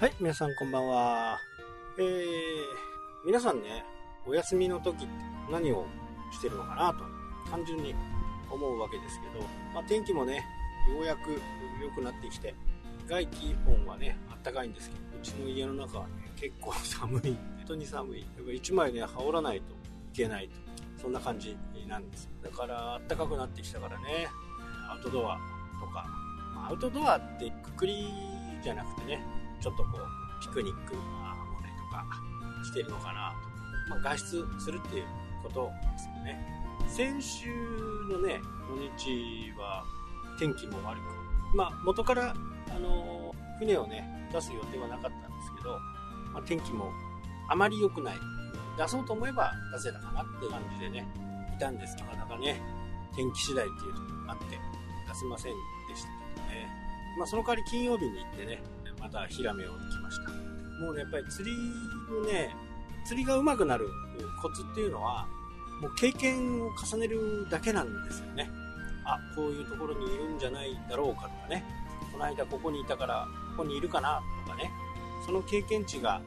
はい、皆さんこんばんは。えー、皆さんね、お休みの時って何をしてるのかなと単純に思うわけですけど、まあ、天気もね、ようやく良くなってきて、外気温はね、あったかいんですけど、うちの家の中はね、結構寒い。本当に寒い。やっぱ1枚ね、羽織らないといけないと。そんな感じなんです。だから、あったかくなってきたからね、アウトドアとか、まアウトドアってくくりじゃなくてね、ちょっとこう、ピクニックなものとかしてるのかなと。まあ、外出するっていうことですよね。先週のね、土日は天気も悪く、まあ、元から、あの、船をね、出す予定はなかったんですけど、まあ、天気もあまり良くない。出そうと思えば出せたかなって感じでね、いたんです、なかなかね、天気次第っていうところもあって、出せませんでしたけどね。まあ、その代わり金曜日に行ってね、またヒラメを行きました。もうね、やっぱり釣りをね、釣りが上手くなるコツっていうのは、もう経験を重ねるだけなんですよね。あ、こういうところにいるんじゃないだろうかとかね。この間ここにいたから、ここにいるかなとかね。その経験値が、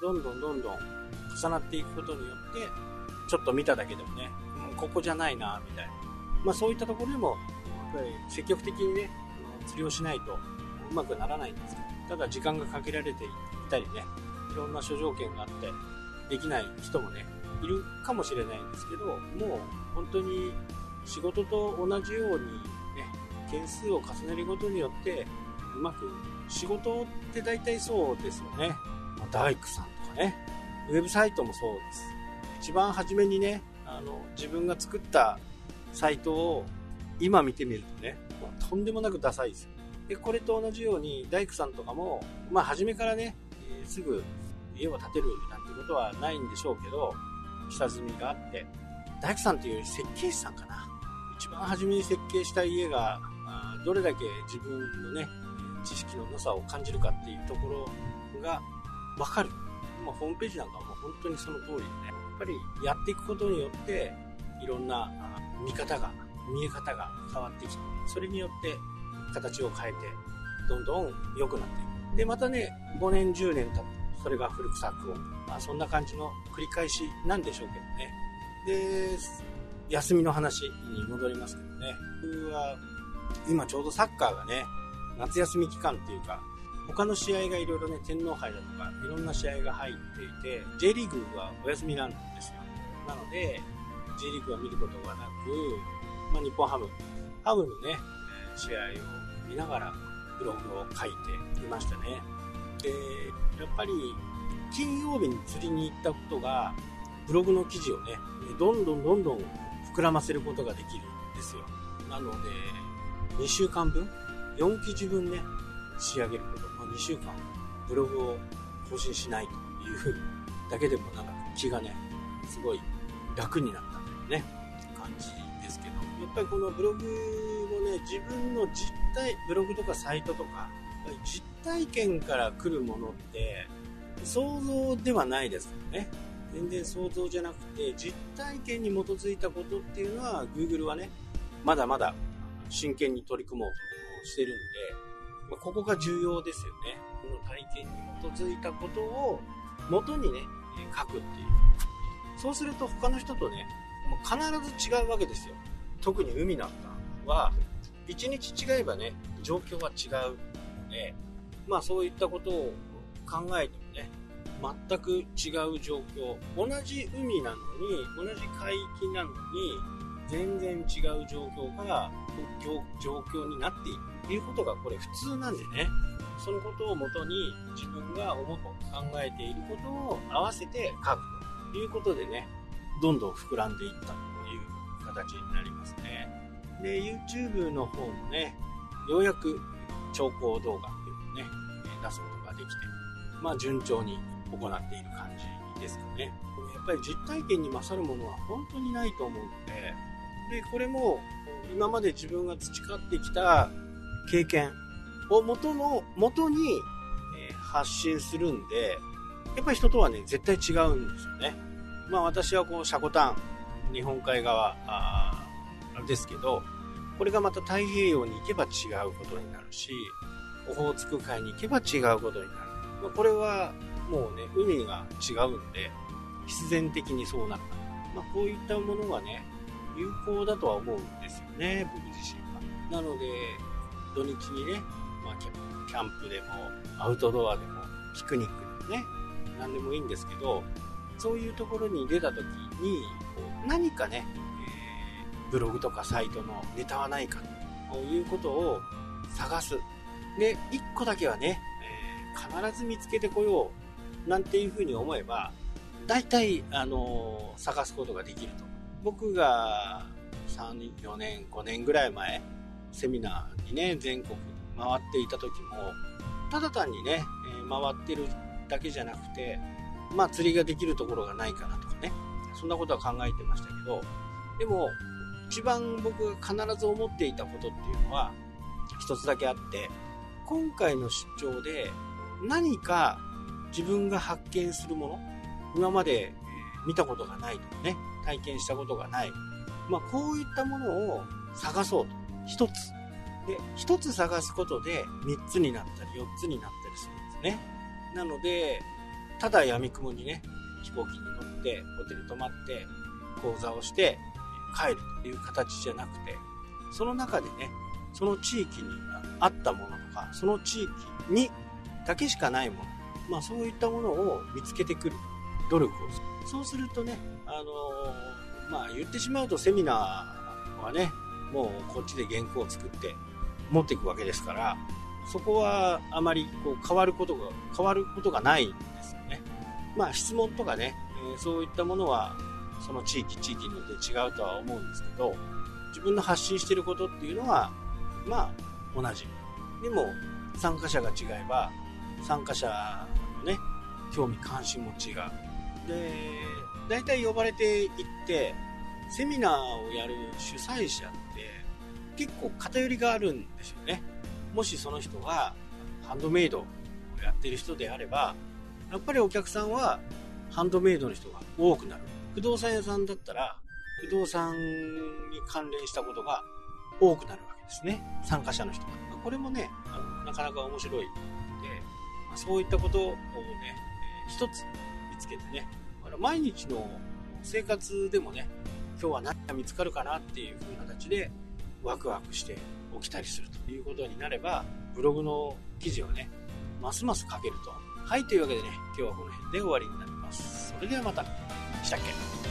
どんどんどんどん重なっていくことによって、ちょっと見ただけでもね、う、ここじゃないな、みたいな。まあそういったところでも、やっぱり積極的にね、釣りをしないとうまくならないんですけど、ただ時間がかけられていたりね、いろんな諸条件があって、できない人もね、いるかもしれないんですけど、もう本当に仕事と同じようにね、件数を重ねることによって、うまく、仕事って大体そうですよね。まあ大工さんとかね、ウェブサイトもそうです。一番初めにね、あの、自分が作ったサイトを今見てみるとね、まあとんでもなくダサいですよ。で、これと同じように大工さんとかも、まあ初めからね、えーすぐ家を建てるなんてことはないんでしょうけど、下積みがあって、大工さんっていう設計士さんかな。一番初めに設計した家が、あどれだけ自分のね、知識のなさを感じるかっていうところがわかる。まあ、ホームページなんかも本当にその通りでね、やっぱりやっていくことによって、いろんな見方が、見え方が変わってきて、それによって形を変えて、どんどん良くなっていく。で、またね、5年、10年経って、それが古く咲くを。まあ、そんな感じの繰り返しなんでしょうけどね。で、休みの話に戻りますけどね。僕は、今ちょうどサッカーがね、夏休み期間っていうか、他の試合がいろいろね、天皇杯だとか、いろんな試合が入っていて、J リーグはお休みなんですよ。なので、J リーグは見ることがなく、まあ、日本ハム、ハムのね、試合を見ながらブログを書いていましたね。で、やっぱり金曜日に釣りに行ったことが、ブログの記事をね、どんどんどんどん膨らませることができるんですよ。なので、2週間分 ?4 記事分ね、仕上げること。まあ、2週間、ブログを更新しないというだけでもなんか気がね、すごい楽になったんだよね、感じ。ぱりこのブログもね、自分の実体、ブログとかサイトとか、実体験から来るものって、想像ではないですよね。全然想像じゃなくて、実体験に基づいたことっていうのは、Google はね、まだまだ真剣に取り組もうとしてるんで、まここが重要ですよね。この体験に基づいたことを元にね、書くっていう。そうすると他の人とね、もう必ず違うわけですよ。特に海なんかは、一日違えばね、状況は違うので、まあそういったことを考えてもね、全く違う状況。同じ海なのに、同じ海域なのに、全然違う状況から状況になっているっていうことがこれ普通なんでね。そのことをもとに自分が思う考えていることを合わせて書くということでね、どんどん膨らんでいったという形になりますね。で、YouTube の方もね、ようやく調校動画っていうのをね、出すことができて、まあ順調に行っている感じですかね。やっぱり実体験に勝るものは本当にないと思うので、で、これも今まで自分が培ってきた経験を元の、元に、発信するんで、やっぱり人とはね、絶対違うんですよね。まあ私はこう、シャコタン、日本海側あですけど、これがまた太平洋に行けば違うことになるし、オホーツク海に行けば違うことになる。まあ、これはもうね、海が違うんで、必然的にそうなる。まあ、こういったものがね、有効だとは思うんですよね、僕自身は。なので、土日にね、まあ、キャンプでも、アウトドアでも、ピクニックでもね、何でもいいんですけど、そういうところに出た時に、何かね、えー、ブログとかサイトのネタはないかということを探す。で、1個だけはね、えー、必ず見つけてこよう、なんていうふうに思えば、大体、あのー、探すことができると。僕が3、4年、5年ぐらい前、セミナーにね、全国回っていた時も、ただ単にね、え、回ってるだけじゃなくて、まあ釣りができるところがないかなとかね、そんなことは考えてましたけど、でも、一番僕が必ず思っていたことっていうのは、一つだけあって、今回の出張で何か自分が発見するもの、今まで見たことがないとかね、体験したことがない。まあ、こういったものを探そうと。一つ。で、一つ探すことで三つになったり四つになったりするんですね。なので、ただ闇雲にね、飛行機に乗って、ホテル泊まって、講座をして帰るという形じゃなくて、その中でね、その地域にあったものとか、その地域にだけしかないもの、まあそういったものを見つけてくる努力をする。そうするとね、あのー、まあ言ってしまうとセミナーはね、もうこっちで原稿を作って持っていくわけですから、そこはあまりこう変わることが、変わることがないんですよね。まあ質問とかね、えー、そういったものはその地域地域によって違うとは思うんですけど、自分の発信してることっていうのは、まあ同じ。でも参加者が違えば、参加者のね、興味関心も違う。で、大体呼ばれていって、セミナーをやる主催者って結構偏りがあるんですよね。もしその人がハンドメイドをやってる人であれば、やっぱりお客さんはハンドメイドの人が多くなる。不動産屋さんだったら、不動産に関連したことが多くなるわけですね。参加者の人が。これもね、あのなかなか面白いので、まあ、そういったことをね、一つ見つけてね、毎日の生活でもね、今日は何が見つかるかなっていう風な形でワクワクして起きたりするということになれば、ブログの記事をね、ますます書けると。はい、というわけでね、今日はこの辺で終わりになります。それではまた。したっけ？